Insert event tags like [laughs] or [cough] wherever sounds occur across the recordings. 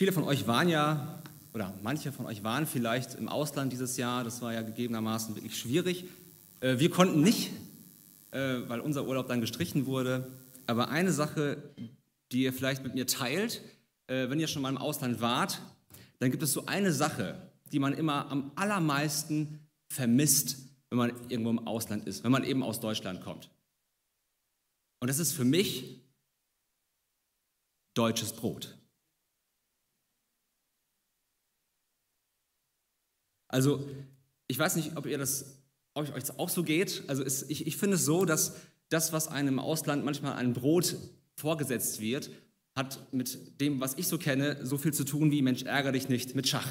Viele von euch waren ja, oder manche von euch waren vielleicht im Ausland dieses Jahr. Das war ja gegebenermaßen wirklich schwierig. Äh, wir konnten nicht, äh, weil unser Urlaub dann gestrichen wurde. Aber eine Sache, die ihr vielleicht mit mir teilt, äh, wenn ihr schon mal im Ausland wart, dann gibt es so eine Sache, die man immer am allermeisten vermisst, wenn man irgendwo im Ausland ist, wenn man eben aus Deutschland kommt. Und das ist für mich deutsches Brot. Also, ich weiß nicht, ob ihr das, euch das auch so geht. Also, es, ich, ich finde es so, dass das, was einem im Ausland manchmal ein Brot vorgesetzt wird, hat mit dem, was ich so kenne, so viel zu tun wie Mensch, ärgere dich nicht mit Schach.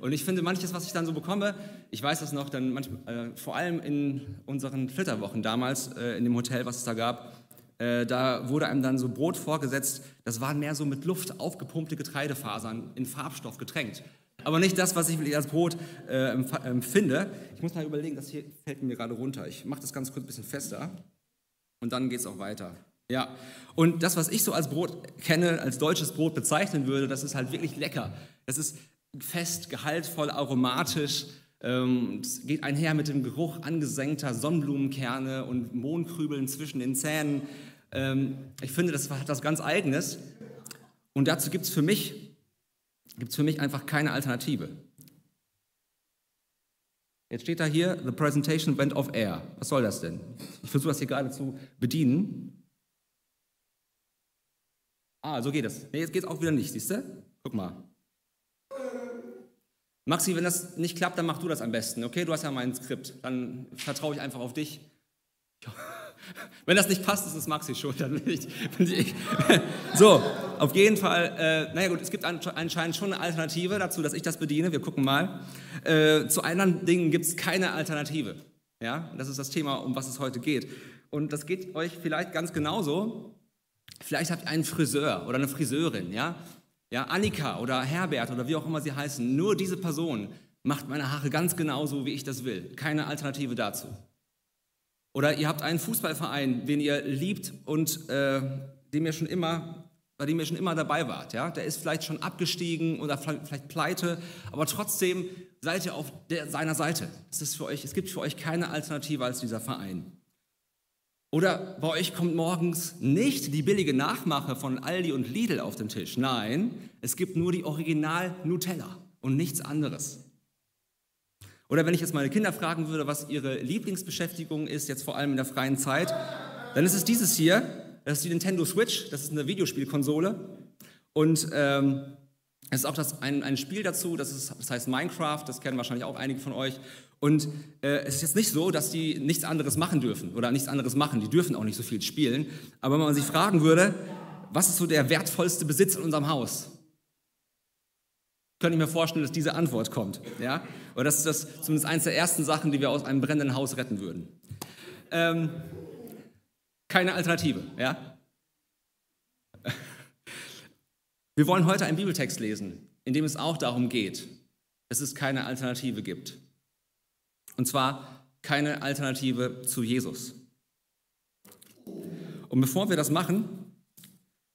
Und ich finde, manches, was ich dann so bekomme, ich weiß das noch, dann manchmal, äh, vor allem in unseren Flitterwochen damals, äh, in dem Hotel, was es da gab, äh, da wurde einem dann so Brot vorgesetzt, das waren mehr so mit Luft aufgepumpte Getreidefasern in Farbstoff getränkt. Aber nicht das, was ich als Brot äh, empfinde. Ich muss mal überlegen, das hier fällt mir gerade runter. Ich mache das ganz kurz ein bisschen fester und dann geht es auch weiter. Ja, und das, was ich so als Brot kenne, als deutsches Brot bezeichnen würde, das ist halt wirklich lecker. Das ist fest, gehaltvoll, aromatisch. Ähm, es geht einher mit dem Geruch angesenkter Sonnenblumenkerne und Mohnkrübeln zwischen den Zähnen. Ähm, ich finde, das hat was ganz Eigenes. Und dazu gibt es für mich, gibt's für mich einfach keine Alternative. Jetzt steht da hier, the presentation went off air. Was soll das denn? Ich versuche das hier gerade zu bedienen. Ah, so geht es. Nee, jetzt geht es auch wieder nicht, siehst du? Guck mal. Maxi, wenn das nicht klappt, dann mach du das am besten, okay? Du hast ja mein Skript. Dann vertraue ich einfach auf dich. Wenn das nicht passt, ist es Maxi schon. Dann bin ich, bin ich. [laughs] So, auf jeden Fall. Äh, naja gut, es gibt anscheinend schon eine Alternative dazu, dass ich das bediene. Wir gucken mal. Äh, zu anderen Dingen gibt es keine Alternative. Ja, das ist das Thema, um was es heute geht. Und das geht euch vielleicht ganz genauso. Vielleicht habt ihr einen Friseur oder eine Friseurin, ja? Ja, Annika oder Herbert oder wie auch immer sie heißen. Nur diese Person macht meine Haare ganz genauso, wie ich das will. Keine Alternative dazu. Oder ihr habt einen Fußballverein, den ihr liebt und äh, dem ihr schon immer, bei dem ihr schon immer dabei wart. Ja? Der ist vielleicht schon abgestiegen oder vielleicht pleite, aber trotzdem seid ihr auf der, seiner Seite. Es, ist für euch, es gibt für euch keine Alternative als dieser Verein. Oder bei euch kommt morgens nicht die billige Nachmache von Aldi und Lidl auf den Tisch. Nein, es gibt nur die Original Nutella und nichts anderes. Oder wenn ich jetzt meine Kinder fragen würde, was ihre Lieblingsbeschäftigung ist, jetzt vor allem in der freien Zeit, dann ist es dieses hier. Das ist die Nintendo Switch. Das ist eine Videospielkonsole. Und ähm, es ist auch das, ein, ein Spiel dazu, das, ist, das heißt Minecraft. Das kennen wahrscheinlich auch einige von euch. Und äh, es ist jetzt nicht so, dass die nichts anderes machen dürfen oder nichts anderes machen. Die dürfen auch nicht so viel spielen. Aber wenn man sich fragen würde, was ist so der wertvollste Besitz in unserem Haus? Könnte ich mir vorstellen, dass diese Antwort kommt. Ja? Oder das ist das zumindest eines der ersten Sachen, die wir aus einem brennenden Haus retten würden. Ähm, keine Alternative. Ja? [laughs] Wir wollen heute einen Bibeltext lesen, in dem es auch darum geht, dass es keine Alternative gibt. Und zwar keine Alternative zu Jesus. Und bevor wir das machen,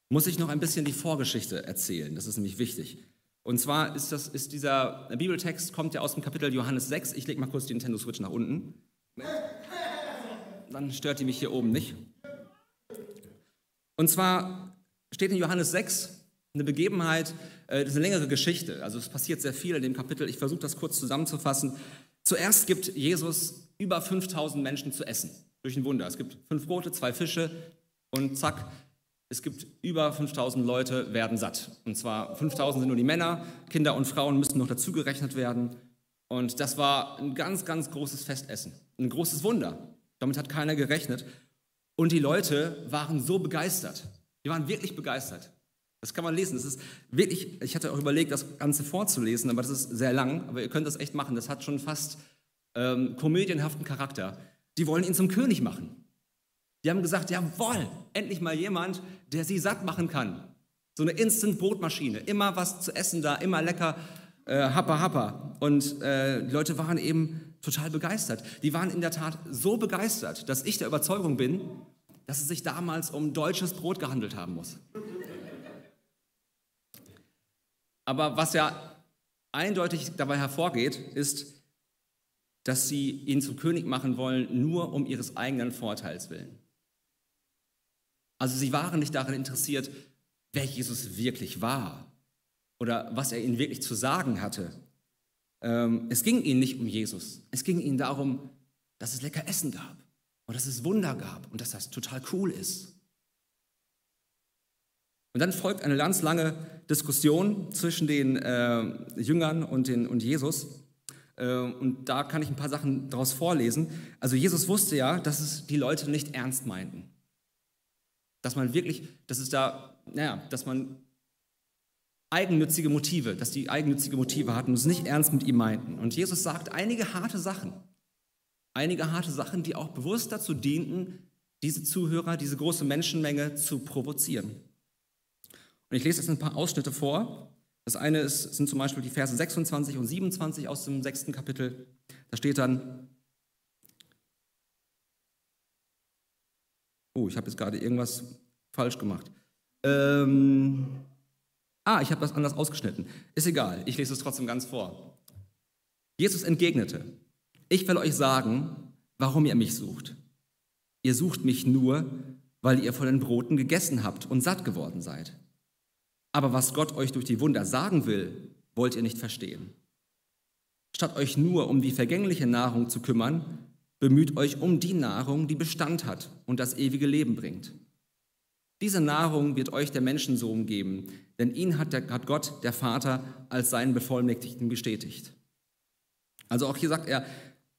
muss ich noch ein bisschen die Vorgeschichte erzählen. Das ist nämlich wichtig. Und zwar ist, das, ist dieser Bibeltext, kommt ja aus dem Kapitel Johannes 6. Ich lege mal kurz die Nintendo Switch nach unten. Dann stört die mich hier oben nicht. Und zwar steht in Johannes 6 eine Begebenheit, äh, das ist eine längere Geschichte. Also es passiert sehr viel in dem Kapitel. Ich versuche das kurz zusammenzufassen. Zuerst gibt Jesus über 5000 Menschen zu essen durch ein Wunder. Es gibt fünf Brote, zwei Fische und zack, es gibt über 5000 Leute, werden satt. Und zwar 5000 sind nur die Männer, Kinder und Frauen müssen noch dazugerechnet werden. Und das war ein ganz, ganz großes Festessen. Ein großes Wunder. Damit hat keiner gerechnet. Und die Leute waren so begeistert. Die waren wirklich begeistert. Das kann man lesen. Das ist wirklich, ich hatte auch überlegt, das Ganze vorzulesen, aber das ist sehr lang. Aber ihr könnt das echt machen. Das hat schon fast ähm, komödienhaften Charakter. Die wollen ihn zum König machen. Die haben gesagt, jawohl, endlich mal jemand, der sie satt machen kann. So eine Instant-Brotmaschine, immer was zu essen da, immer lecker, äh, happa happa. Und äh, die Leute waren eben total begeistert. Die waren in der Tat so begeistert, dass ich der Überzeugung bin, dass es sich damals um deutsches Brot gehandelt haben muss. Aber was ja eindeutig dabei hervorgeht, ist, dass sie ihn zum König machen wollen, nur um ihres eigenen Vorteils willen. Also sie waren nicht daran interessiert, wer Jesus wirklich war oder was er ihnen wirklich zu sagen hatte. Ähm, es ging ihnen nicht um Jesus. Es ging ihnen darum, dass es lecker Essen gab und dass es Wunder gab und dass das total cool ist. Und dann folgt eine ganz lange Diskussion zwischen den äh, Jüngern und, den, und Jesus. Äh, und da kann ich ein paar Sachen daraus vorlesen. Also Jesus wusste ja, dass es die Leute nicht ernst meinten. Dass man wirklich, dass es da, naja, dass man eigennützige Motive, dass die eigennützige Motive hatten und es nicht ernst mit ihm meinten. Und Jesus sagt einige harte Sachen. Einige harte Sachen, die auch bewusst dazu dienten, diese Zuhörer, diese große Menschenmenge zu provozieren. Und ich lese jetzt ein paar Ausschnitte vor. Das eine ist, sind zum Beispiel die Verse 26 und 27 aus dem sechsten Kapitel. Da steht dann, oh, ich habe jetzt gerade irgendwas falsch gemacht. Ähm, ah, ich habe das anders ausgeschnitten. Ist egal, ich lese es trotzdem ganz vor. Jesus entgegnete, ich will euch sagen, warum ihr mich sucht. Ihr sucht mich nur, weil ihr von den Broten gegessen habt und satt geworden seid. Aber was Gott euch durch die Wunder sagen will, wollt ihr nicht verstehen. Statt euch nur um die vergängliche Nahrung zu kümmern, bemüht euch um die Nahrung, die Bestand hat und das ewige Leben bringt. Diese Nahrung wird euch der Menschensohn geben, denn ihn hat, der, hat Gott, der Vater, als seinen Bevollmächtigten bestätigt. Also auch hier sagt er,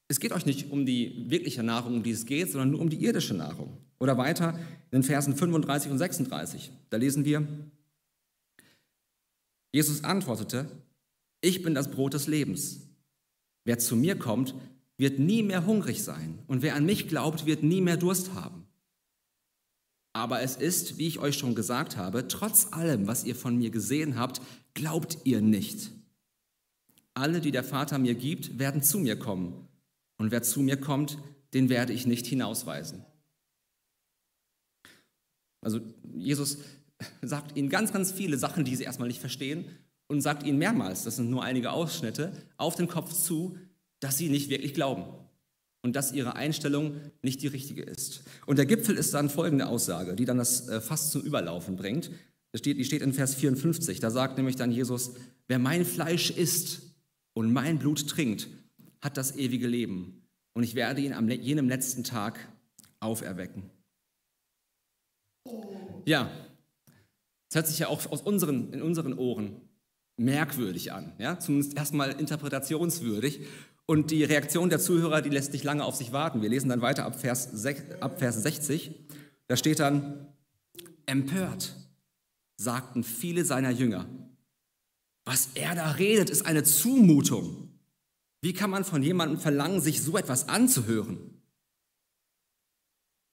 es geht euch nicht um die wirkliche Nahrung, um die es geht, sondern nur um die irdische Nahrung. Oder weiter in den Versen 35 und 36. Da lesen wir, Jesus antwortete, ich bin das Brot des Lebens. Wer zu mir kommt, wird nie mehr hungrig sein und wer an mich glaubt, wird nie mehr Durst haben. Aber es ist, wie ich euch schon gesagt habe, trotz allem, was ihr von mir gesehen habt, glaubt ihr nicht. Alle, die der Vater mir gibt, werden zu mir kommen. Und wer zu mir kommt, den werde ich nicht hinausweisen. Also Jesus sagt ihnen ganz, ganz viele Sachen, die sie erstmal nicht verstehen und sagt ihnen mehrmals, das sind nur einige Ausschnitte, auf den Kopf zu, dass sie nicht wirklich glauben und dass ihre Einstellung nicht die richtige ist. Und der Gipfel ist dann folgende Aussage, die dann das äh, fast zum Überlaufen bringt. Die steht in Vers 54, da sagt nämlich dann Jesus, wer mein Fleisch isst und mein Blut trinkt, hat das ewige Leben und ich werde ihn am jenem letzten Tag auferwecken. Ja, das hört sich ja auch aus unseren, in unseren Ohren merkwürdig an, ja? zumindest erstmal interpretationswürdig. Und die Reaktion der Zuhörer, die lässt nicht lange auf sich warten. Wir lesen dann weiter ab Vers, ab Vers 60. Da steht dann, empört sagten viele seiner Jünger, was er da redet, ist eine Zumutung. Wie kann man von jemandem verlangen, sich so etwas anzuhören?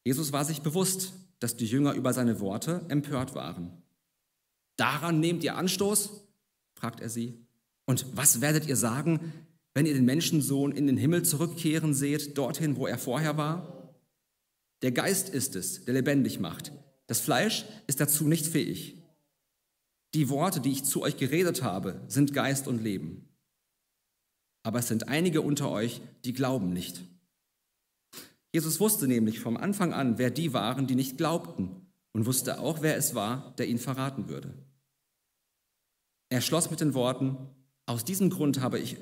Jesus war sich bewusst, dass die Jünger über seine Worte empört waren. Daran nehmt ihr Anstoß? fragt er sie. Und was werdet ihr sagen, wenn ihr den Menschensohn in den Himmel zurückkehren seht, dorthin, wo er vorher war? Der Geist ist es, der lebendig macht. Das Fleisch ist dazu nicht fähig. Die Worte, die ich zu euch geredet habe, sind Geist und Leben. Aber es sind einige unter euch, die glauben nicht. Jesus wusste nämlich vom Anfang an, wer die waren, die nicht glaubten und wusste auch, wer es war, der ihn verraten würde. Er schloss mit den Worten, aus diesem Grund habe ich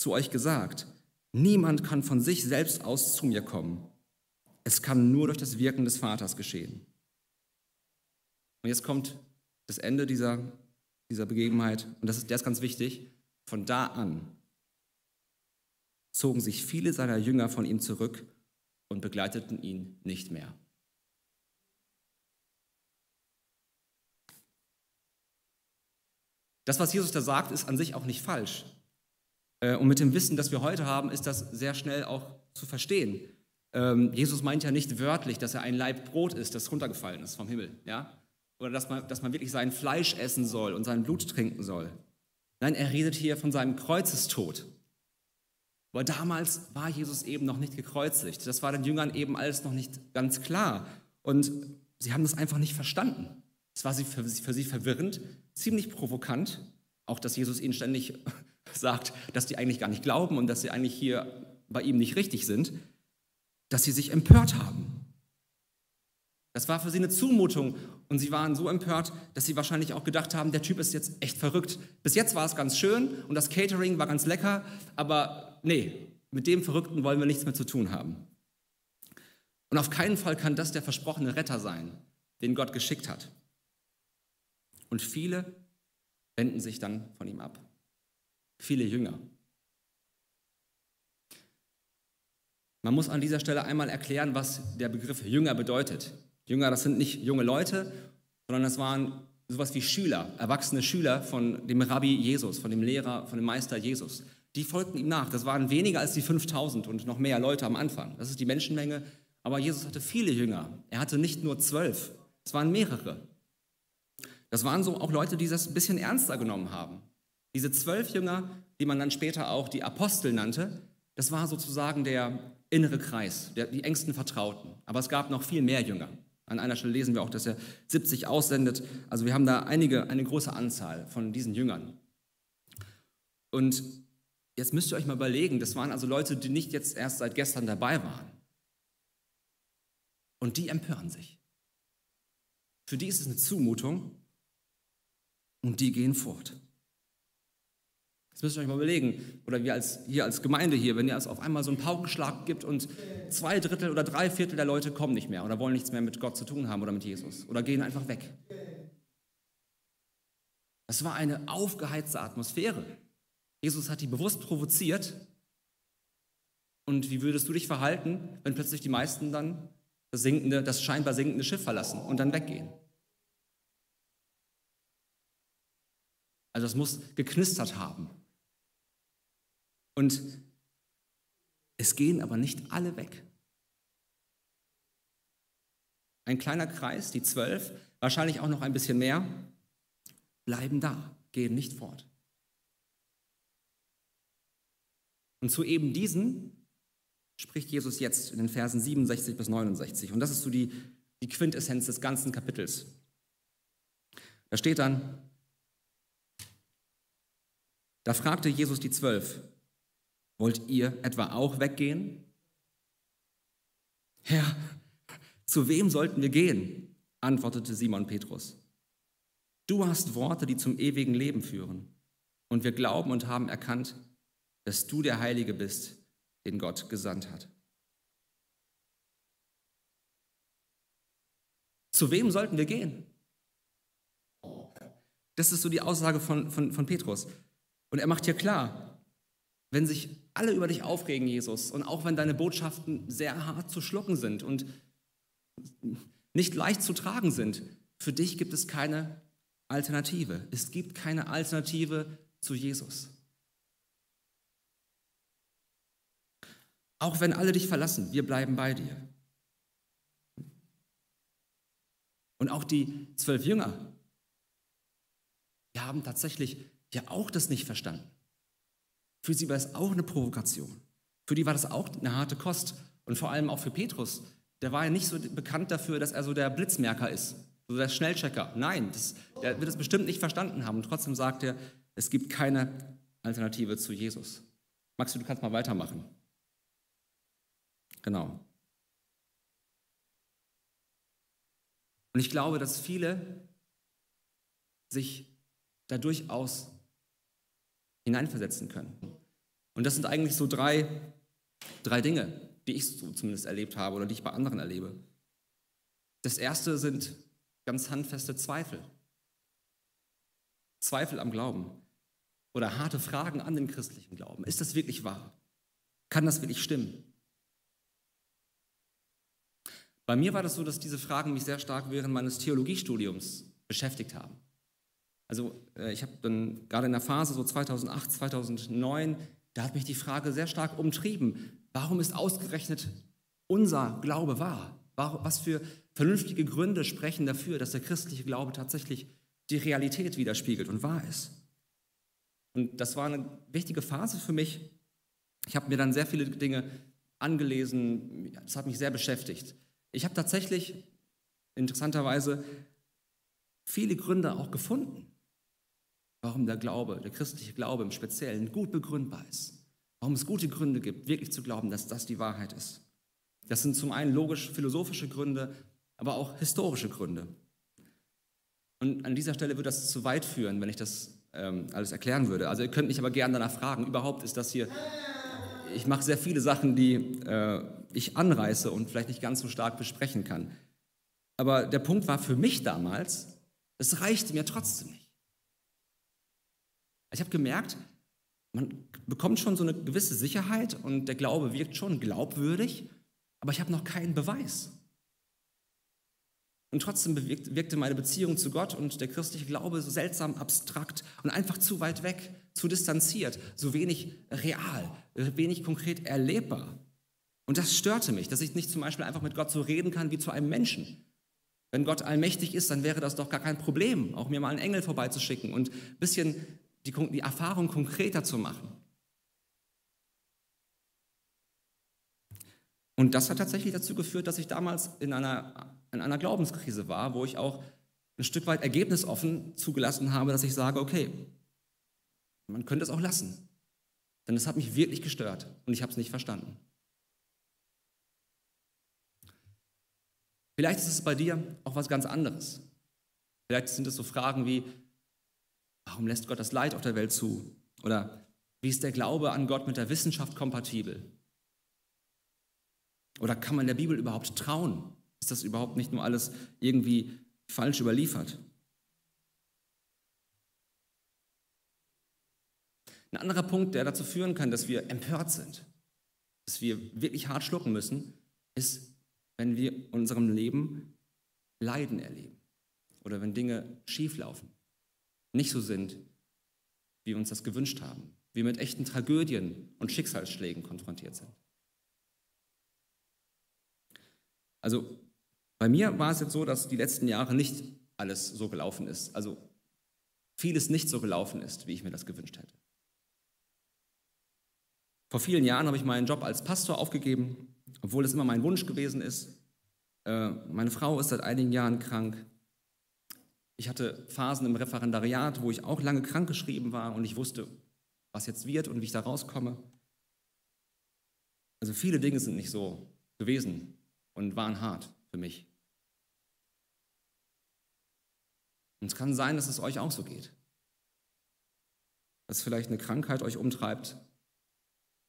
zu euch gesagt, niemand kann von sich selbst aus zu mir kommen. Es kann nur durch das Wirken des Vaters geschehen. Und jetzt kommt das Ende dieser, dieser Begebenheit, und das ist, der ist ganz wichtig. Von da an zogen sich viele seiner Jünger von ihm zurück und begleiteten ihn nicht mehr. Das, was Jesus da sagt, ist an sich auch nicht falsch. Äh, und mit dem Wissen, das wir heute haben, ist das sehr schnell auch zu verstehen. Ähm, Jesus meint ja nicht wörtlich, dass er ein Laib Brot ist, das runtergefallen ist vom Himmel. Ja? Oder dass man, dass man wirklich sein Fleisch essen soll und sein Blut trinken soll. Nein, er redet hier von seinem Kreuzestod. Aber damals war Jesus eben noch nicht gekreuzigt. Das war den Jüngern eben alles noch nicht ganz klar. Und sie haben das einfach nicht verstanden. Es war für sie verwirrend, ziemlich provokant, auch dass Jesus ihnen ständig sagt, dass die eigentlich gar nicht glauben und dass sie eigentlich hier bei ihm nicht richtig sind, dass sie sich empört haben. Das war für sie eine Zumutung und sie waren so empört, dass sie wahrscheinlich auch gedacht haben, der Typ ist jetzt echt verrückt. Bis jetzt war es ganz schön und das Catering war ganz lecker, aber nee, mit dem Verrückten wollen wir nichts mehr zu tun haben. Und auf keinen Fall kann das der versprochene Retter sein, den Gott geschickt hat. Und viele wenden sich dann von ihm ab. Viele Jünger. Man muss an dieser Stelle einmal erklären, was der Begriff Jünger bedeutet. Jünger, das sind nicht junge Leute, sondern das waren sowas wie Schüler, erwachsene Schüler von dem Rabbi Jesus, von dem Lehrer, von dem Meister Jesus. Die folgten ihm nach. Das waren weniger als die 5000 und noch mehr Leute am Anfang. Das ist die Menschenmenge. Aber Jesus hatte viele Jünger. Er hatte nicht nur zwölf, es waren mehrere. Das waren so auch Leute, die das ein bisschen ernster genommen haben. Diese zwölf Jünger, die man dann später auch die Apostel nannte, das war sozusagen der innere Kreis, der, die engsten Vertrauten. Aber es gab noch viel mehr Jünger. An einer Stelle lesen wir auch, dass er 70 aussendet. Also wir haben da einige, eine große Anzahl von diesen Jüngern. Und jetzt müsst ihr euch mal überlegen, das waren also Leute, die nicht jetzt erst seit gestern dabei waren. Und die empören sich. Für die ist es eine Zumutung und die gehen fort. Das müsst ihr euch mal überlegen. Oder wir als, hier als Gemeinde hier, wenn ihr es auf einmal so einen Paukenschlag gibt und zwei Drittel oder drei Viertel der Leute kommen nicht mehr oder wollen nichts mehr mit Gott zu tun haben oder mit Jesus oder gehen einfach weg. Das war eine aufgeheizte Atmosphäre. Jesus hat die bewusst provoziert. Und wie würdest du dich verhalten, wenn plötzlich die meisten dann das, sinkende, das scheinbar sinkende Schiff verlassen und dann weggehen? Also es muss geknistert haben. Und es gehen aber nicht alle weg. Ein kleiner Kreis, die zwölf, wahrscheinlich auch noch ein bisschen mehr, bleiben da, gehen nicht fort. Und zu eben diesen spricht Jesus jetzt in den Versen 67 bis 69. Und das ist so die, die Quintessenz des ganzen Kapitels. Da steht dann, da fragte Jesus die Zwölf, Wollt ihr etwa auch weggehen? Herr, zu wem sollten wir gehen? antwortete Simon Petrus. Du hast Worte, die zum ewigen Leben führen. Und wir glauben und haben erkannt, dass du der Heilige bist, den Gott gesandt hat. Zu wem sollten wir gehen? Das ist so die Aussage von, von, von Petrus. Und er macht hier klar, wenn sich alle über dich aufregen, Jesus, und auch wenn deine Botschaften sehr hart zu schlucken sind und nicht leicht zu tragen sind, für dich gibt es keine Alternative. Es gibt keine Alternative zu Jesus. Auch wenn alle dich verlassen, wir bleiben bei dir. Und auch die zwölf Jünger, die haben tatsächlich ja auch das nicht verstanden. Für sie war es auch eine Provokation. Für die war das auch eine harte Kost. Und vor allem auch für Petrus. Der war ja nicht so bekannt dafür, dass er so der Blitzmerker ist, so der Schnellchecker. Nein, das, der wird es bestimmt nicht verstanden haben. Und trotzdem sagt er, es gibt keine Alternative zu Jesus. Max, du kannst mal weitermachen. Genau. Und ich glaube, dass viele sich da durchaus hineinversetzen können. Und das sind eigentlich so drei, drei Dinge, die ich so zumindest erlebt habe oder die ich bei anderen erlebe. Das erste sind ganz handfeste Zweifel. Zweifel am Glauben oder harte Fragen an den christlichen Glauben. Ist das wirklich wahr? Kann das wirklich stimmen? Bei mir war das so, dass diese Fragen mich sehr stark während meines Theologiestudiums beschäftigt haben. Also äh, ich habe dann gerade in der Phase so 2008, 2009, da hat mich die Frage sehr stark umtrieben, warum ist ausgerechnet unser Glaube wahr? Was für vernünftige Gründe sprechen dafür, dass der christliche Glaube tatsächlich die Realität widerspiegelt und wahr ist? Und das war eine wichtige Phase für mich. Ich habe mir dann sehr viele Dinge angelesen, das hat mich sehr beschäftigt. Ich habe tatsächlich interessanterweise viele Gründe auch gefunden, warum der Glaube, der christliche Glaube im Speziellen gut begründbar ist. Warum es gute Gründe gibt, wirklich zu glauben, dass das die Wahrheit ist. Das sind zum einen logisch-philosophische Gründe, aber auch historische Gründe. Und an dieser Stelle würde das zu weit führen, wenn ich das ähm, alles erklären würde. Also ihr könnt mich aber gerne danach fragen. Überhaupt ist das hier, ich mache sehr viele Sachen, die äh, ich anreiße und vielleicht nicht ganz so stark besprechen kann. Aber der Punkt war für mich damals, es reichte mir trotzdem nicht. Ich habe gemerkt, man bekommt schon so eine gewisse Sicherheit und der Glaube wirkt schon glaubwürdig, aber ich habe noch keinen Beweis. Und trotzdem wirkte meine Beziehung zu Gott und der christliche Glaube so seltsam abstrakt und einfach zu weit weg, zu distanziert, so wenig real, wenig konkret erlebbar. Und das störte mich, dass ich nicht zum Beispiel einfach mit Gott so reden kann wie zu einem Menschen. Wenn Gott allmächtig ist, dann wäre das doch gar kein Problem, auch mir mal einen Engel vorbeizuschicken und ein bisschen die, die Erfahrung konkreter zu machen. Und das hat tatsächlich dazu geführt, dass ich damals in einer, in einer Glaubenskrise war, wo ich auch ein Stück weit ergebnisoffen zugelassen habe, dass ich sage, okay, man könnte es auch lassen. Denn es hat mich wirklich gestört und ich habe es nicht verstanden. Vielleicht ist es bei dir auch was ganz anderes. Vielleicht sind es so Fragen wie, warum lässt Gott das Leid auf der Welt zu? Oder wie ist der Glaube an Gott mit der Wissenschaft kompatibel? Oder kann man der Bibel überhaupt trauen? Ist das überhaupt nicht nur alles irgendwie falsch überliefert? Ein anderer Punkt, der dazu führen kann, dass wir empört sind, dass wir wirklich hart schlucken müssen, ist, wenn wir in unserem Leben Leiden erleben oder wenn Dinge schieflaufen, nicht so sind, wie wir uns das gewünscht haben, wir mit echten Tragödien und Schicksalsschlägen konfrontiert sind. Also bei mir war es jetzt so, dass die letzten Jahre nicht alles so gelaufen ist. Also vieles nicht so gelaufen ist, wie ich mir das gewünscht hätte. Vor vielen Jahren habe ich meinen Job als Pastor aufgegeben, obwohl es immer mein Wunsch gewesen ist. Äh, meine Frau ist seit einigen Jahren krank. Ich hatte Phasen im Referendariat, wo ich auch lange krankgeschrieben war und ich wusste, was jetzt wird und wie ich da rauskomme. Also viele Dinge sind nicht so gewesen, und waren hart für mich. Und es kann sein, dass es euch auch so geht. Dass vielleicht eine Krankheit euch umtreibt,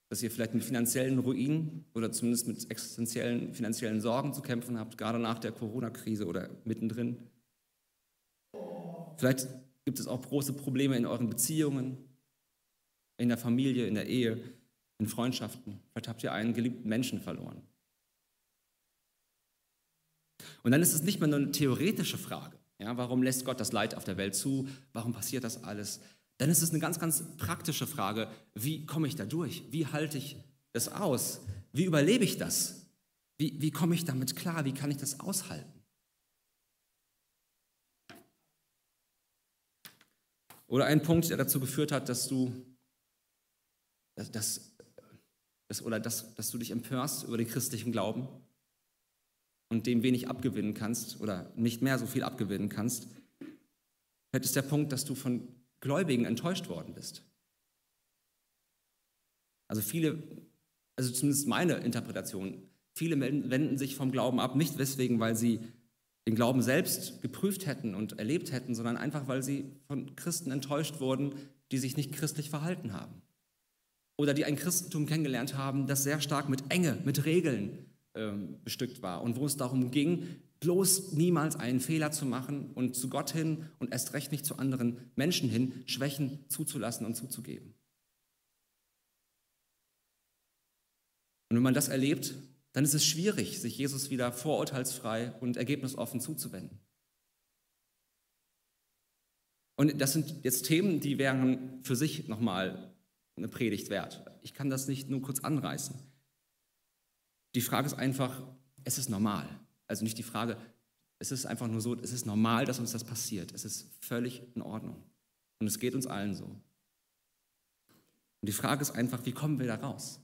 dass ihr vielleicht mit finanziellen Ruinen oder zumindest mit existenziellen finanziellen Sorgen zu kämpfen habt, gerade nach der Corona-Krise oder mittendrin. Vielleicht gibt es auch große Probleme in euren Beziehungen, in der Familie, in der Ehe, in Freundschaften. Vielleicht habt ihr einen geliebten Menschen verloren. Und dann ist es nicht mehr nur eine theoretische Frage. Ja, warum lässt Gott das Leid auf der Welt zu? Warum passiert das alles? Dann ist es eine ganz, ganz praktische Frage. Wie komme ich da durch? Wie halte ich das aus? Wie überlebe ich das? Wie, wie komme ich damit klar? Wie kann ich das aushalten? Oder ein Punkt, der dazu geführt hat, dass du, dass, dass, oder dass, dass du dich empörst über den christlichen Glauben und dem wenig abgewinnen kannst oder nicht mehr so viel abgewinnen kannst, vielleicht ist der Punkt, dass du von Gläubigen enttäuscht worden bist. Also viele, also zumindest meine Interpretation, viele wenden sich vom Glauben ab, nicht deswegen, weil sie den Glauben selbst geprüft hätten und erlebt hätten, sondern einfach, weil sie von Christen enttäuscht wurden, die sich nicht christlich verhalten haben. Oder die ein Christentum kennengelernt haben, das sehr stark mit Enge, mit Regeln, ähm, bestückt war und wo es darum ging, bloß niemals einen Fehler zu machen und zu Gott hin und erst recht nicht zu anderen Menschen hin Schwächen zuzulassen und zuzugeben. Und wenn man das erlebt, dann ist es schwierig, sich Jesus wieder vorurteilsfrei und ergebnisoffen zuzuwenden. Und das sind jetzt Themen, die wären für sich nochmal eine Predigt wert. Ich kann das nicht nur kurz anreißen. Die Frage ist einfach, es ist normal. Also nicht die Frage, es ist einfach nur so, es ist normal, dass uns das passiert. Es ist völlig in Ordnung. Und es geht uns allen so. Und die Frage ist einfach, wie kommen wir da raus?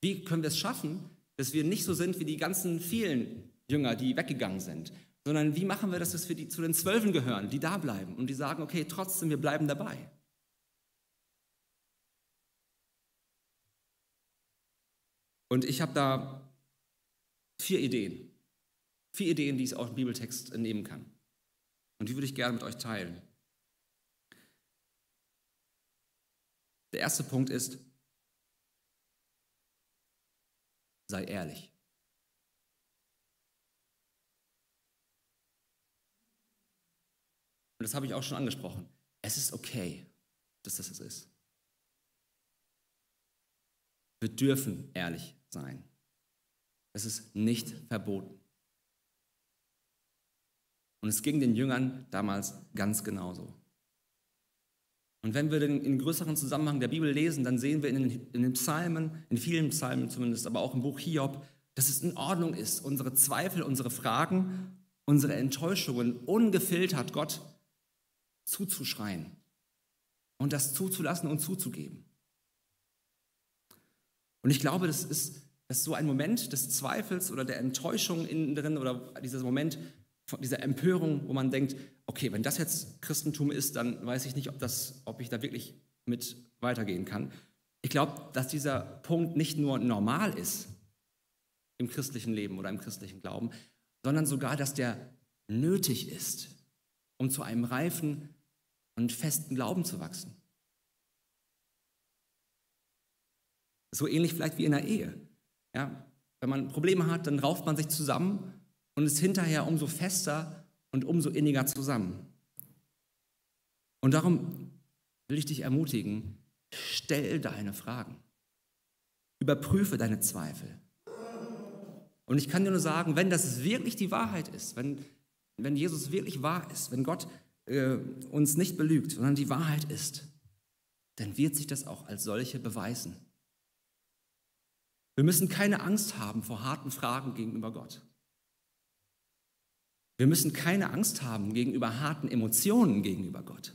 Wie können wir es schaffen, dass wir nicht so sind wie die ganzen vielen Jünger, die weggegangen sind, sondern wie machen wir das, dass wir die, zu den Zwölfen gehören, die da bleiben und die sagen, okay, trotzdem, wir bleiben dabei. Und ich habe da vier Ideen. Vier Ideen, die ich aus dem Bibeltext entnehmen kann. Und die würde ich gerne mit euch teilen. Der erste Punkt ist, sei ehrlich. Und das habe ich auch schon angesprochen. Es ist okay, dass das es ist. Wir dürfen ehrlich sein. Es ist nicht verboten. Und es ging den Jüngern damals ganz genauso. Und wenn wir den, in größeren Zusammenhang der Bibel lesen, dann sehen wir in den, in den Psalmen, in vielen Psalmen zumindest, aber auch im Buch Hiob, dass es in Ordnung ist, unsere Zweifel, unsere Fragen, unsere Enttäuschungen ungefiltert Gott zuzuschreien und das zuzulassen und zuzugeben. Und ich glaube, das ist, das ist so ein Moment des Zweifels oder der Enttäuschung innen drin oder dieser Moment dieser Empörung, wo man denkt, okay, wenn das jetzt Christentum ist, dann weiß ich nicht, ob, das, ob ich da wirklich mit weitergehen kann. Ich glaube, dass dieser Punkt nicht nur normal ist im christlichen Leben oder im christlichen Glauben, sondern sogar, dass der nötig ist, um zu einem reifen und festen Glauben zu wachsen. So ähnlich vielleicht wie in der Ehe. Ja, wenn man Probleme hat, dann rauft man sich zusammen und ist hinterher umso fester und umso inniger zusammen. Und darum will ich dich ermutigen, stell deine Fragen. Überprüfe deine Zweifel. Und ich kann dir nur sagen, wenn das wirklich die Wahrheit ist, wenn, wenn Jesus wirklich wahr ist, wenn Gott äh, uns nicht belügt, sondern die Wahrheit ist, dann wird sich das auch als solche beweisen. Wir müssen keine Angst haben vor harten Fragen gegenüber Gott. Wir müssen keine Angst haben gegenüber harten Emotionen gegenüber Gott.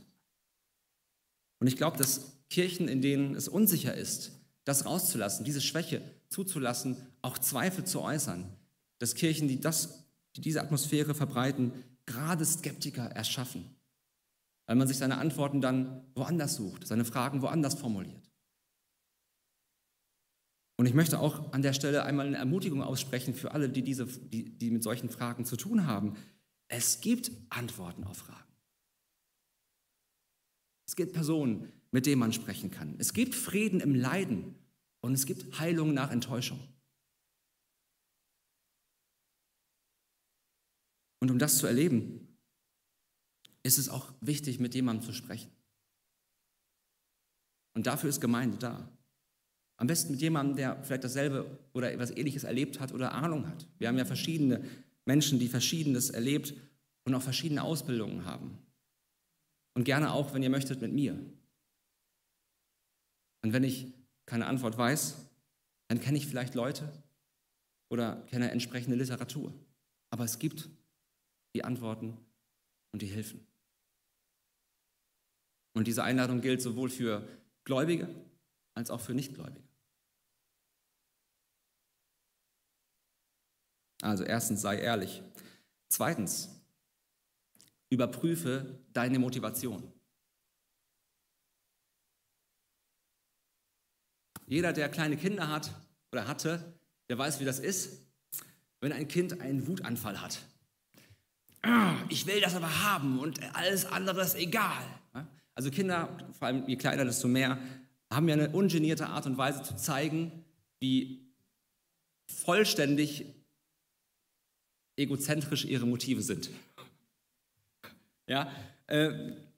Und ich glaube, dass Kirchen, in denen es unsicher ist, das rauszulassen, diese Schwäche zuzulassen, auch Zweifel zu äußern, dass Kirchen, die, das, die diese Atmosphäre verbreiten, gerade Skeptiker erschaffen, weil man sich seine Antworten dann woanders sucht, seine Fragen woanders formuliert. Und ich möchte auch an der Stelle einmal eine Ermutigung aussprechen für alle, die, diese, die, die mit solchen Fragen zu tun haben. Es gibt Antworten auf Fragen. Es gibt Personen, mit denen man sprechen kann. Es gibt Frieden im Leiden und es gibt Heilung nach Enttäuschung. Und um das zu erleben, ist es auch wichtig, mit jemandem zu sprechen. Und dafür ist Gemeinde da. Am besten mit jemandem, der vielleicht dasselbe oder etwas Ähnliches erlebt hat oder Ahnung hat. Wir haben ja verschiedene Menschen, die Verschiedenes erlebt und auch verschiedene Ausbildungen haben. Und gerne auch, wenn ihr möchtet, mit mir. Und wenn ich keine Antwort weiß, dann kenne ich vielleicht Leute oder kenne entsprechende Literatur. Aber es gibt die Antworten und die Hilfen. Und diese Einladung gilt sowohl für Gläubige als auch für Nichtgläubige. Also erstens sei ehrlich. Zweitens, überprüfe deine Motivation. Jeder, der kleine Kinder hat oder hatte, der weiß, wie das ist, wenn ein Kind einen Wutanfall hat. Ah, ich will das aber haben und alles andere ist egal. Also Kinder, vor allem je kleiner, desto mehr, haben ja eine ungenierte Art und Weise zu zeigen, wie vollständig egozentrisch ihre Motive sind. Ja, äh,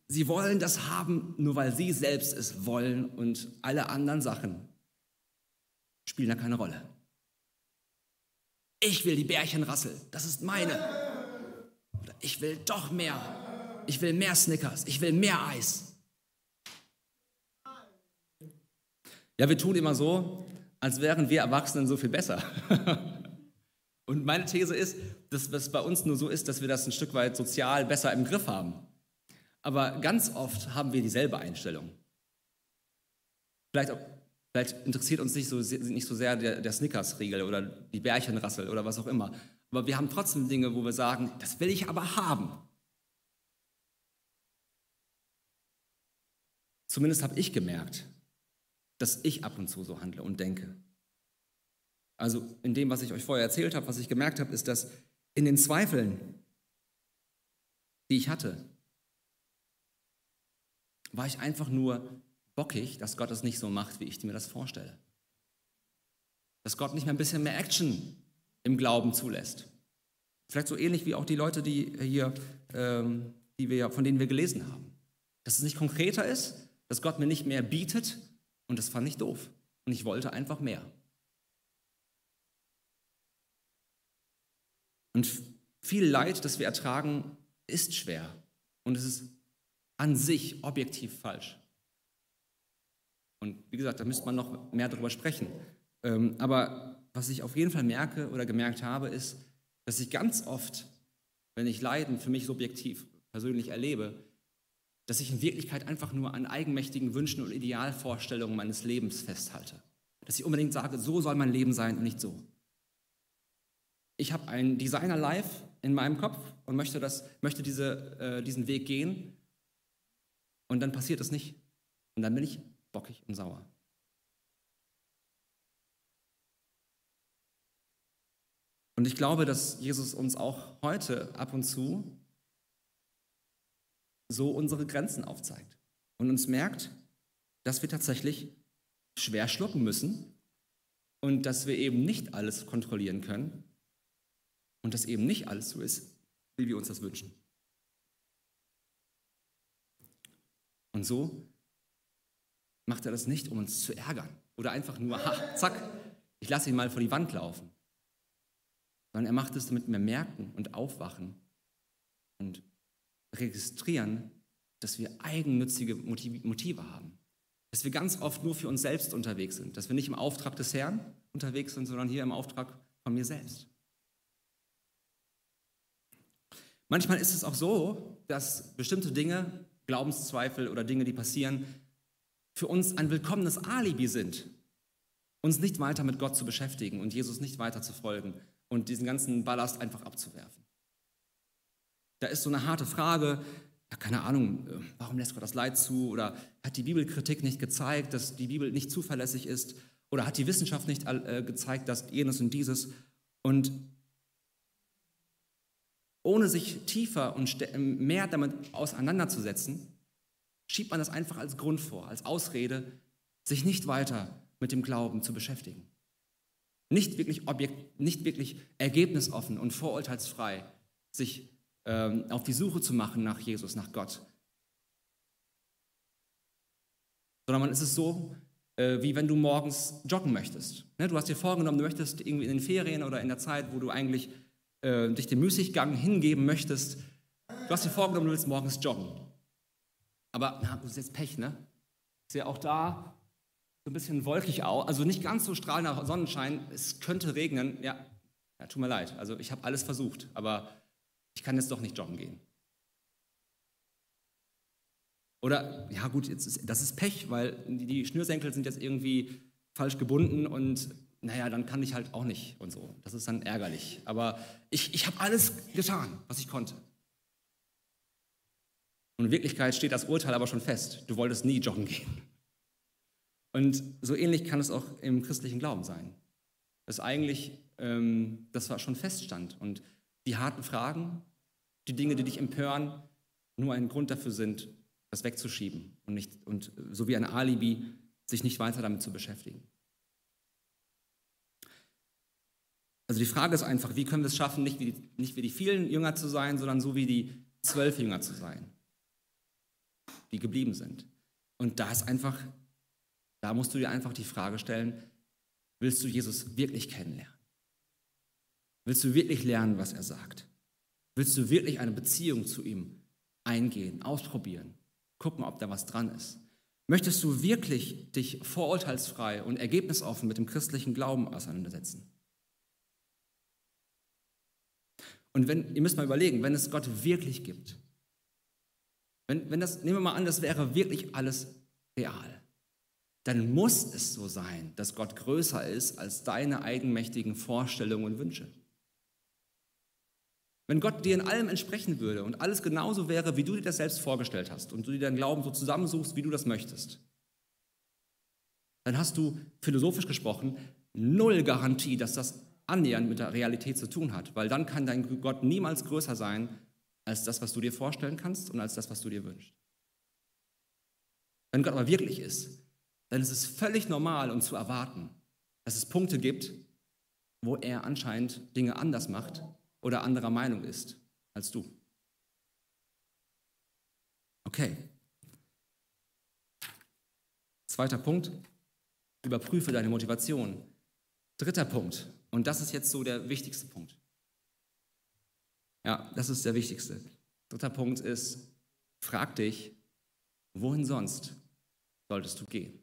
sie wollen das haben, nur weil sie selbst es wollen und alle anderen Sachen spielen da keine Rolle. Ich will die Bärchenrassel, das ist meine. Oder ich will doch mehr. Ich will mehr Snickers, ich will mehr Eis. Ja, wir tun immer so, als wären wir Erwachsenen so viel besser. [laughs] Und meine These ist, dass es bei uns nur so ist, dass wir das ein Stück weit sozial besser im Griff haben. Aber ganz oft haben wir dieselbe Einstellung. Vielleicht, vielleicht interessiert uns nicht so, nicht so sehr der, der Snickers-Riegel oder die Bärchenrassel oder was auch immer. Aber wir haben trotzdem Dinge, wo wir sagen, das will ich aber haben. Zumindest habe ich gemerkt, dass ich ab und zu so handle und denke. Also in dem, was ich euch vorher erzählt habe, was ich gemerkt habe, ist, dass in den Zweifeln, die ich hatte, war ich einfach nur bockig, dass Gott es nicht so macht, wie ich mir das vorstelle. Dass Gott nicht mehr ein bisschen mehr Action im Glauben zulässt. Vielleicht so ähnlich wie auch die Leute, die hier, ähm, die wir, von denen wir gelesen haben. Dass es nicht konkreter ist, dass Gott mir nicht mehr bietet und das fand ich doof. Und ich wollte einfach mehr. Und viel Leid, das wir ertragen, ist schwer. Und es ist an sich objektiv falsch. Und wie gesagt, da müsste man noch mehr darüber sprechen. Ähm, aber was ich auf jeden Fall merke oder gemerkt habe, ist, dass ich ganz oft, wenn ich Leiden für mich subjektiv persönlich erlebe, dass ich in Wirklichkeit einfach nur an eigenmächtigen Wünschen und Idealvorstellungen meines Lebens festhalte. Dass ich unbedingt sage, so soll mein Leben sein und nicht so. Ich habe ein Designer Life in meinem Kopf und möchte, das, möchte diese, äh, diesen Weg gehen und dann passiert es nicht. Und dann bin ich bockig und sauer. Und ich glaube, dass Jesus uns auch heute ab und zu so unsere Grenzen aufzeigt und uns merkt, dass wir tatsächlich schwer schlucken müssen und dass wir eben nicht alles kontrollieren können und dass eben nicht alles so ist, wie wir uns das wünschen. Und so macht er das nicht, um uns zu ärgern oder einfach nur, ha, zack, ich lasse ihn mal vor die Wand laufen, sondern er macht es, damit wir merken und aufwachen und registrieren, dass wir eigennützige Motive haben. Dass wir ganz oft nur für uns selbst unterwegs sind. Dass wir nicht im Auftrag des Herrn unterwegs sind, sondern hier im Auftrag von mir selbst. Manchmal ist es auch so, dass bestimmte Dinge, Glaubenszweifel oder Dinge, die passieren, für uns ein willkommenes Alibi sind, uns nicht weiter mit Gott zu beschäftigen und Jesus nicht weiter zu folgen und diesen ganzen Ballast einfach abzuwerfen. Da ist so eine harte Frage, ja, keine Ahnung, äh, warum lässt Gott das Leid zu? Oder hat die Bibelkritik nicht gezeigt, dass die Bibel nicht zuverlässig ist? Oder hat die Wissenschaft nicht äh, gezeigt, dass jenes und dieses? Und ohne sich tiefer und mehr damit auseinanderzusetzen, schiebt man das einfach als Grund vor, als Ausrede, sich nicht weiter mit dem Glauben zu beschäftigen. Nicht wirklich, objekt, nicht wirklich ergebnisoffen und vorurteilsfrei sich ähm, auf die Suche zu machen nach Jesus, nach Gott. Sondern man ist es so, äh, wie wenn du morgens joggen möchtest. Ne, du hast dir vorgenommen, du möchtest irgendwie in den Ferien oder in der Zeit, wo du eigentlich äh, dich dem Müßiggang hingeben möchtest, du hast dir vorgenommen, du willst morgens joggen. Aber na, das ist jetzt Pech, ne? Ist ja auch da so ein bisschen wolkig aus, also nicht ganz so strahlender Sonnenschein, es könnte regnen. Ja, ja tut mir leid, also ich habe alles versucht, aber ich kann jetzt doch nicht joggen gehen. Oder, ja gut, jetzt ist, das ist Pech, weil die Schnürsenkel sind jetzt irgendwie falsch gebunden und naja, dann kann ich halt auch nicht und so. Das ist dann ärgerlich. Aber ich, ich habe alles getan, was ich konnte. Und in Wirklichkeit steht das Urteil aber schon fest. Du wolltest nie joggen gehen. Und so ähnlich kann es auch im christlichen Glauben sein. Dass eigentlich ähm, das war schon feststand und die harten Fragen, die Dinge, die dich empören, nur ein Grund dafür sind, das wegzuschieben und, nicht, und so wie ein Alibi, sich nicht weiter damit zu beschäftigen. Also die Frage ist einfach, wie können wir es schaffen, nicht wie, die, nicht wie die vielen Jünger zu sein, sondern so wie die zwölf Jünger zu sein, die geblieben sind. Und da ist einfach, da musst du dir einfach die Frage stellen, willst du Jesus wirklich kennenlernen? Willst du wirklich lernen, was er sagt? Willst du wirklich eine Beziehung zu ihm eingehen, ausprobieren, gucken, ob da was dran ist? Möchtest du wirklich dich vorurteilsfrei und ergebnisoffen mit dem christlichen Glauben auseinandersetzen? Und wenn, ihr müsst mal überlegen, wenn es Gott wirklich gibt, wenn, wenn das, nehmen wir mal an, das wäre wirklich alles real, dann muss es so sein, dass Gott größer ist als deine eigenmächtigen Vorstellungen und Wünsche. Wenn Gott dir in allem entsprechen würde und alles genauso wäre, wie du dir das selbst vorgestellt hast und du dir deinen Glauben so zusammensuchst, wie du das möchtest, dann hast du philosophisch gesprochen null Garantie, dass das annähernd mit der Realität zu tun hat, weil dann kann dein Gott niemals größer sein als das, was du dir vorstellen kannst und als das, was du dir wünschst. Wenn Gott aber wirklich ist, dann ist es völlig normal und zu erwarten, dass es Punkte gibt, wo er anscheinend Dinge anders macht oder anderer Meinung ist als du. Okay. Zweiter Punkt, überprüfe deine Motivation. Dritter Punkt, und das ist jetzt so der wichtigste Punkt. Ja, das ist der wichtigste. Dritter Punkt ist, frag dich, wohin sonst solltest du gehen?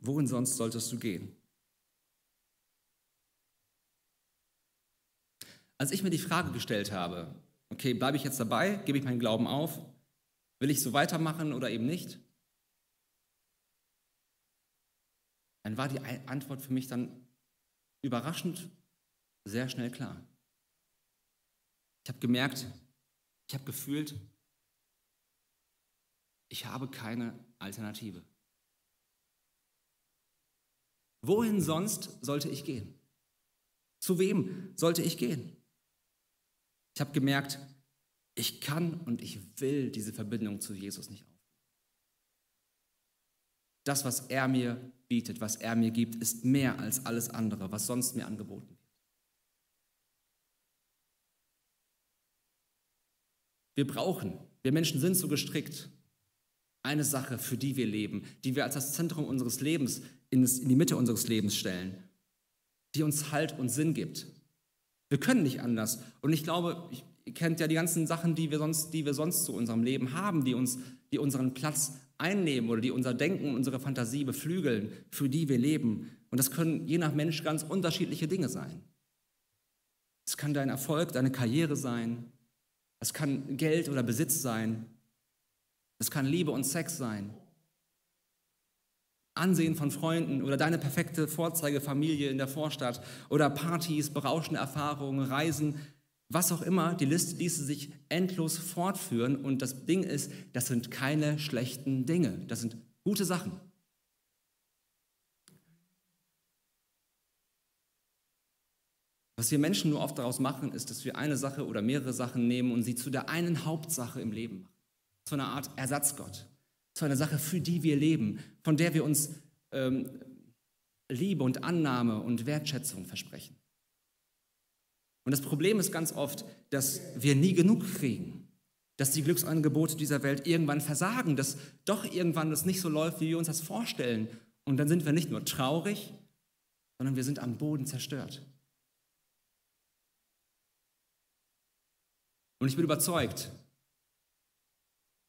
Wohin sonst solltest du gehen? Als ich mir die Frage gestellt habe, okay, bleibe ich jetzt dabei, gebe ich meinen Glauben auf, will ich so weitermachen oder eben nicht, dann war die Antwort für mich dann überraschend sehr schnell klar. Ich habe gemerkt, ich habe gefühlt, ich habe keine Alternative. Wohin sonst sollte ich gehen? Zu wem sollte ich gehen? Ich habe gemerkt, ich kann und ich will diese Verbindung zu Jesus nicht aufgeben. Das, was er mir bietet, was er mir gibt, ist mehr als alles andere, was sonst mir angeboten wird. Wir brauchen, wir Menschen sind so gestrickt, eine Sache, für die wir leben, die wir als das Zentrum unseres Lebens in, die Mitte unseres Lebens stellen, die uns Halt und Sinn gibt. Wir können nicht anders. Und ich glaube, ihr kennt ja die ganzen Sachen, die wir sonst, die wir sonst zu unserem Leben haben, die, uns, die unseren Platz einnehmen oder die unser Denken, unsere Fantasie beflügeln, für die wir leben. Und das können je nach Mensch ganz unterschiedliche Dinge sein. Es kann dein Erfolg, deine Karriere sein. Es kann Geld oder Besitz sein. Es kann Liebe und Sex sein. Ansehen von Freunden oder deine perfekte Vorzeigefamilie in der Vorstadt oder Partys, berauschende Erfahrungen, Reisen, was auch immer. Die Liste ließe sich endlos fortführen und das Ding ist, das sind keine schlechten Dinge, das sind gute Sachen. Was wir Menschen nur oft daraus machen, ist, dass wir eine Sache oder mehrere Sachen nehmen und sie zu der einen Hauptsache im Leben machen zu einer Art Ersatzgott, zu einer Sache, für die wir leben, von der wir uns ähm, Liebe und Annahme und Wertschätzung versprechen. Und das Problem ist ganz oft, dass wir nie genug kriegen, dass die Glücksangebote dieser Welt irgendwann versagen, dass doch irgendwann das nicht so läuft, wie wir uns das vorstellen. Und dann sind wir nicht nur traurig, sondern wir sind am Boden zerstört. Und ich bin überzeugt,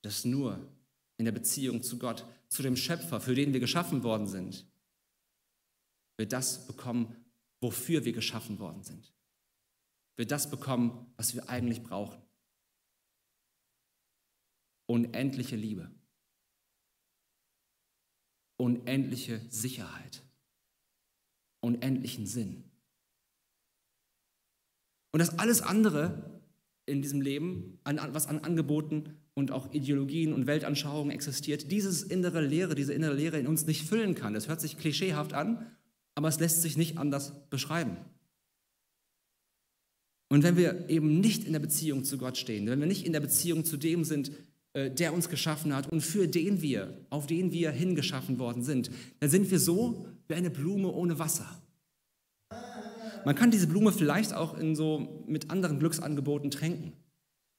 dass nur in der Beziehung zu Gott, zu dem Schöpfer, für den wir geschaffen worden sind, wir das bekommen, wofür wir geschaffen worden sind. Wir das bekommen, was wir eigentlich brauchen. Unendliche Liebe. Unendliche Sicherheit. Unendlichen Sinn. Und das alles andere in diesem Leben, was an Angeboten und auch Ideologien und Weltanschauungen existiert, dieses innere Lehre, diese innere Lehre in uns nicht füllen kann. Das hört sich klischeehaft an, aber es lässt sich nicht anders beschreiben. Und wenn wir eben nicht in der Beziehung zu Gott stehen, wenn wir nicht in der Beziehung zu dem sind, äh, der uns geschaffen hat und für den wir, auf den wir hingeschaffen worden sind, dann sind wir so wie eine Blume ohne Wasser. Man kann diese Blume vielleicht auch in so mit anderen Glücksangeboten tränken.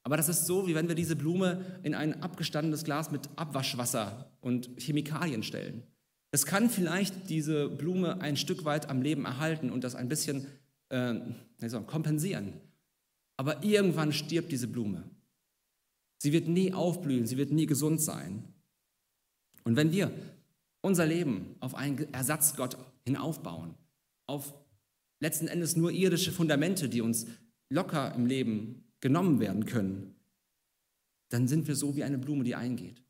Aber das ist so, wie wenn wir diese Blume in ein abgestandenes Glas mit Abwaschwasser und Chemikalien stellen. Es kann vielleicht diese Blume ein Stück weit am Leben erhalten und das ein bisschen äh, kompensieren. Aber irgendwann stirbt diese Blume. Sie wird nie aufblühen, sie wird nie gesund sein. Und wenn wir unser Leben auf einen Ersatzgott hinaufbauen, auf letzten Endes nur irdische Fundamente, die uns locker im Leben genommen werden können, dann sind wir so wie eine Blume, die eingeht.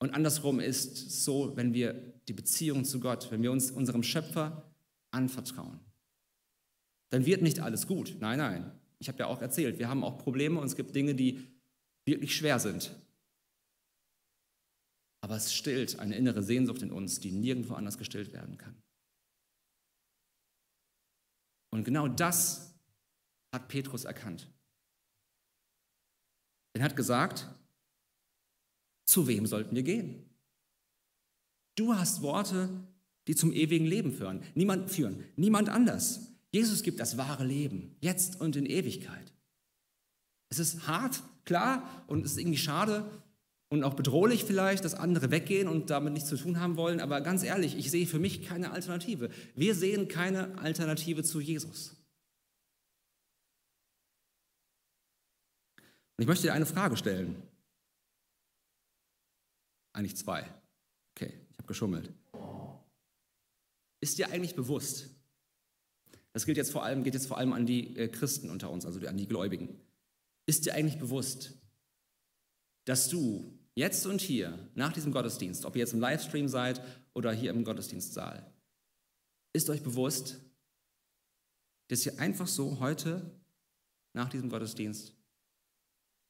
Und andersrum ist es so, wenn wir die Beziehung zu Gott, wenn wir uns unserem Schöpfer anvertrauen, dann wird nicht alles gut. Nein, nein. Ich habe ja auch erzählt, wir haben auch Probleme und es gibt Dinge, die wirklich schwer sind. Aber es stillt eine innere Sehnsucht in uns, die nirgendwo anders gestillt werden kann. Und genau das hat Petrus erkannt. Er hat gesagt, zu wem sollten wir gehen? Du hast Worte, die zum ewigen Leben führen. Niemand führen, niemand anders. Jesus gibt das wahre Leben, jetzt und in Ewigkeit. Es ist hart, klar, und es ist irgendwie schade und auch bedrohlich vielleicht, dass andere weggehen und damit nichts zu tun haben wollen, aber ganz ehrlich, ich sehe für mich keine Alternative. Wir sehen keine Alternative zu Jesus. Und ich möchte dir eine Frage stellen. Eigentlich zwei. Okay, ich habe geschummelt. Ist dir eigentlich bewusst, das gilt jetzt vor allem, geht jetzt vor allem an die äh, Christen unter uns, also an die Gläubigen. Ist dir eigentlich bewusst, dass du jetzt und hier nach diesem Gottesdienst, ob ihr jetzt im Livestream seid oder hier im Gottesdienstsaal, ist euch bewusst, dass ihr einfach so heute nach diesem Gottesdienst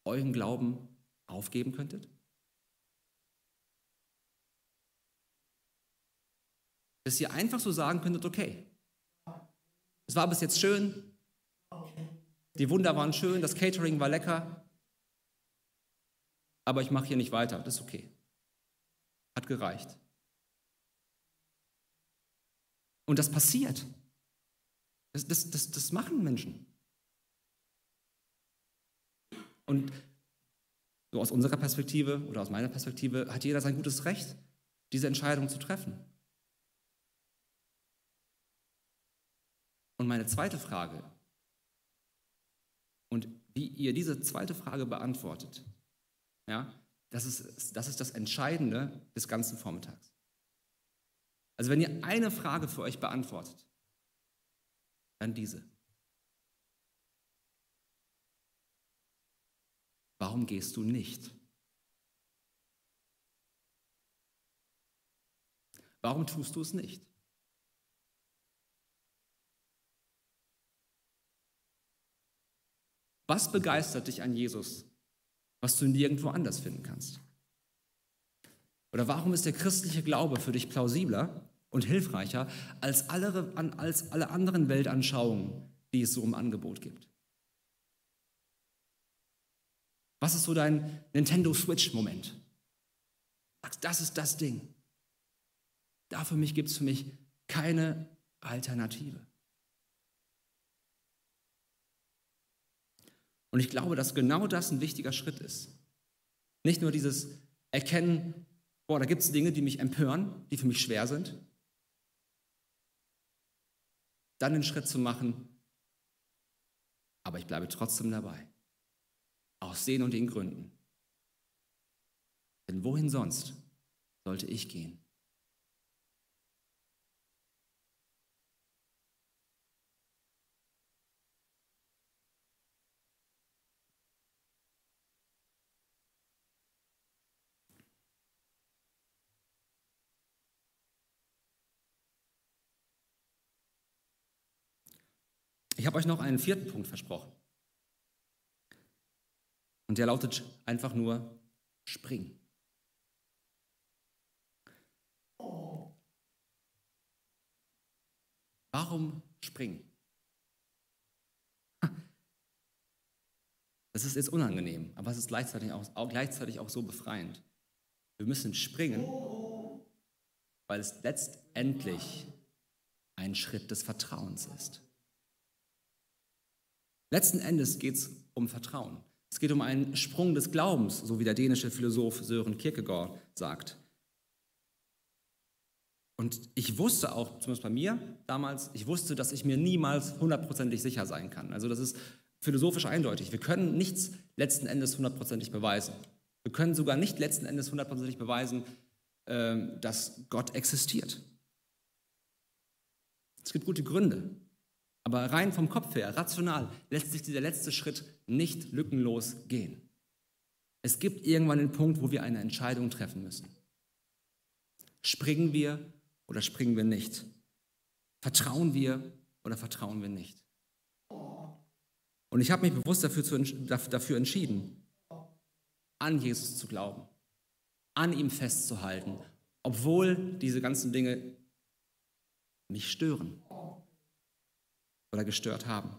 euren Glauben aufgeben könntet? Dass ihr einfach so sagen könntet, okay, es war bis jetzt schön. Die Wunder waren schön, das Catering war lecker. Aber ich mache hier nicht weiter, das ist okay. Hat gereicht. Und das passiert. Das, das, das, das machen Menschen. Und so aus unserer Perspektive oder aus meiner Perspektive hat jeder sein gutes Recht, diese Entscheidung zu treffen. Und meine zweite Frage, und wie ihr diese zweite Frage beantwortet, ja, das ist, das ist das Entscheidende des ganzen Vormittags. Also wenn ihr eine Frage für euch beantwortet, dann diese. Warum gehst du nicht? Warum tust du es nicht? Was begeistert dich an Jesus, was du nirgendwo anders finden kannst? Oder warum ist der christliche Glaube für dich plausibler und hilfreicher als alle, als alle anderen Weltanschauungen, die es so im Angebot gibt? Was ist so dein Nintendo Switch-Moment? Das ist das Ding. Da für mich gibt es für mich keine Alternative. Und ich glaube, dass genau das ein wichtiger Schritt ist. Nicht nur dieses Erkennen, boah, da gibt es Dinge, die mich empören, die für mich schwer sind. Dann den Schritt zu machen, aber ich bleibe trotzdem dabei. Aus den und den Gründen. Denn wohin sonst sollte ich gehen? Habe euch noch einen vierten Punkt versprochen. Und der lautet einfach nur spring. Warum springen? Das ist jetzt unangenehm, aber es ist gleichzeitig auch, auch, gleichzeitig auch so befreiend. Wir müssen springen, weil es letztendlich ein Schritt des Vertrauens ist. Letzten Endes geht es um Vertrauen. Es geht um einen Sprung des Glaubens, so wie der dänische Philosoph Sören Kierkegaard sagt. Und ich wusste auch, zumindest bei mir damals, ich wusste, dass ich mir niemals hundertprozentig sicher sein kann. Also das ist philosophisch eindeutig. Wir können nichts letzten Endes hundertprozentig beweisen. Wir können sogar nicht letzten Endes hundertprozentig beweisen, ähm, dass Gott existiert. Es gibt gute Gründe, aber rein vom Kopf her, rational, lässt sich dieser letzte Schritt nicht lückenlos gehen. Es gibt irgendwann den Punkt, wo wir eine Entscheidung treffen müssen. Springen wir oder springen wir nicht? Vertrauen wir oder vertrauen wir nicht? Und ich habe mich bewusst dafür, zu, dafür entschieden, an Jesus zu glauben, an ihm festzuhalten, obwohl diese ganzen Dinge mich stören oder gestört haben.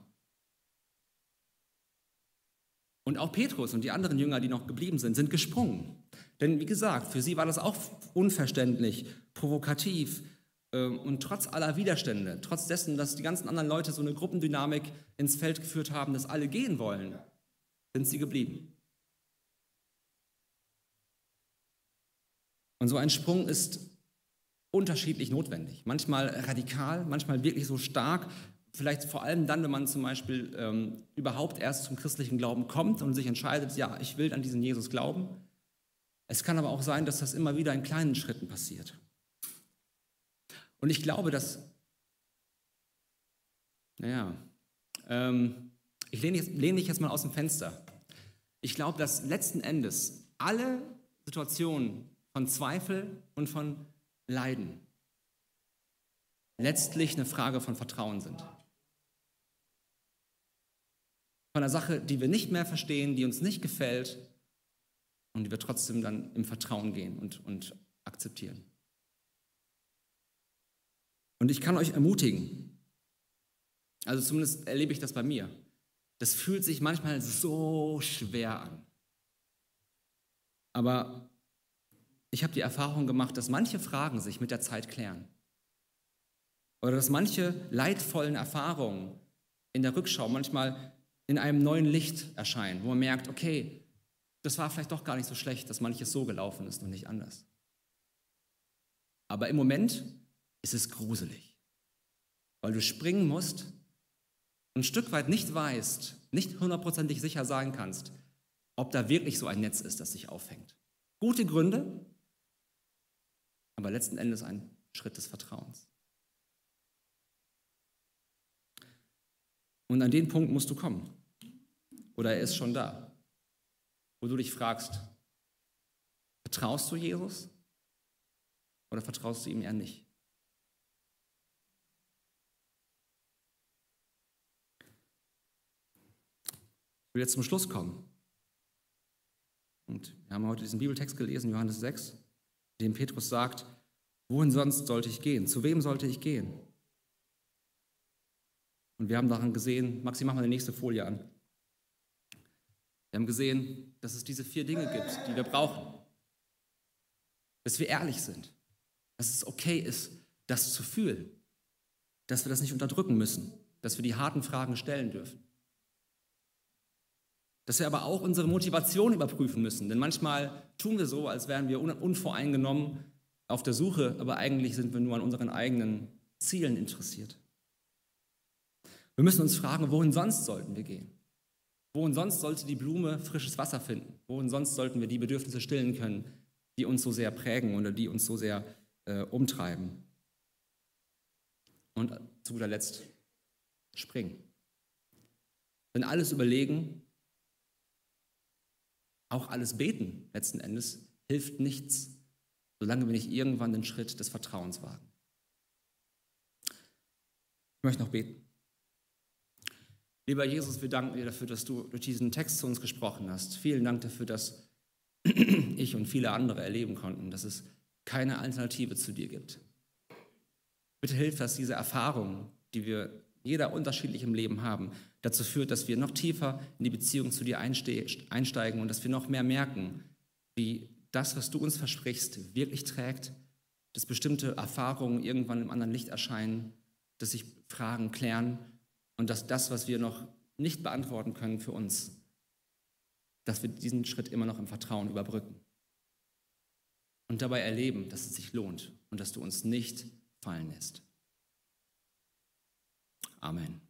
Und auch Petrus und die anderen Jünger, die noch geblieben sind, sind gesprungen. Denn wie gesagt, für sie war das auch unverständlich, provokativ ähm, und trotz aller Widerstände, trotz dessen, dass die ganzen anderen Leute so eine Gruppendynamik ins Feld geführt haben, dass alle gehen wollen, sind sie geblieben. Und so ein Sprung ist unterschiedlich notwendig. Manchmal radikal, manchmal wirklich so stark, vielleicht vor allem dann, wenn man zum Beispiel ähm, überhaupt erst zum christlichen Glauben kommt und sich entscheidet, ja, ich will an diesen Jesus glauben. Es kann aber auch sein, dass das immer wieder in kleinen Schritten passiert. Und ich glaube, dass, naja, ähm, ich lehne, jetzt, lehne dich jetzt mal aus dem Fenster. Ich glaube, dass letzten Endes alle Situationen von Zweifel und von Leiden letztlich eine Frage von Vertrauen sind von einer Sache, die wir nicht mehr verstehen, die uns nicht gefällt und die wir trotzdem dann im Vertrauen gehen und, und akzeptieren. Und ich kann euch ermutigen, also zumindest erlebe ich das bei mir, das fühlt sich manchmal so schwer an. Aber ich habe die Erfahrung gemacht, dass manche Fragen sich mit der Zeit klären. Oder dass manche leidvollen Erfahrungen in der Rückschau manchmal in einem neuen Licht erscheinen, wo man merkt, okay, das war vielleicht doch gar nicht so schlecht, dass manches so gelaufen ist und nicht anders. Aber im Moment ist es gruselig, weil du springen musst und ein Stück weit nicht weißt, nicht hundertprozentig sicher sein kannst, ob da wirklich so ein Netz ist, das sich aufhängt. Gute Gründe, aber letzten Endes ein Schritt des Vertrauens. Und an den Punkt musst du kommen. Oder er ist schon da, wo du dich fragst, vertraust du Jesus oder vertraust du ihm eher nicht? Ich will jetzt zum Schluss kommen. Und wir haben heute diesen Bibeltext gelesen, Johannes 6, in dem Petrus sagt, wohin sonst sollte ich gehen? Zu wem sollte ich gehen? Und wir haben daran gesehen, Maxi, mach mal die nächste Folie an. Wir haben gesehen, dass es diese vier Dinge gibt, die wir brauchen. Dass wir ehrlich sind, dass es okay ist, das zu fühlen, dass wir das nicht unterdrücken müssen, dass wir die harten Fragen stellen dürfen. Dass wir aber auch unsere Motivation überprüfen müssen, denn manchmal tun wir so, als wären wir unvoreingenommen auf der Suche, aber eigentlich sind wir nur an unseren eigenen Zielen interessiert. Wir müssen uns fragen, wohin sonst sollten wir gehen? Wohin sonst sollte die Blume frisches Wasser finden? Wohin sonst sollten wir die Bedürfnisse stillen können, die uns so sehr prägen oder die uns so sehr äh, umtreiben? Und zu guter Letzt, springen. Wenn alles überlegen, auch alles beten letzten Endes, hilft nichts, solange wir nicht irgendwann den Schritt des Vertrauens wagen. Ich möchte noch beten. Lieber Jesus, wir danken dir dafür, dass du durch diesen Text zu uns gesprochen hast. Vielen Dank dafür, dass [clears throat] ich und viele andere erleben konnten, dass es keine Alternative zu dir gibt. Bitte hilf, dass diese Erfahrung, die wir jeder unterschiedlich im Leben haben, dazu führt, dass wir noch tiefer in die Beziehung zu dir einsteigen und dass wir noch mehr merken, wie das, was du uns versprichst, wirklich trägt, dass bestimmte Erfahrungen irgendwann im anderen Licht erscheinen, dass sich Fragen klären und dass das, was wir noch nicht beantworten können für uns, dass wir diesen Schritt immer noch im Vertrauen überbrücken. Und dabei erleben, dass es sich lohnt und dass du uns nicht fallen lässt. Amen.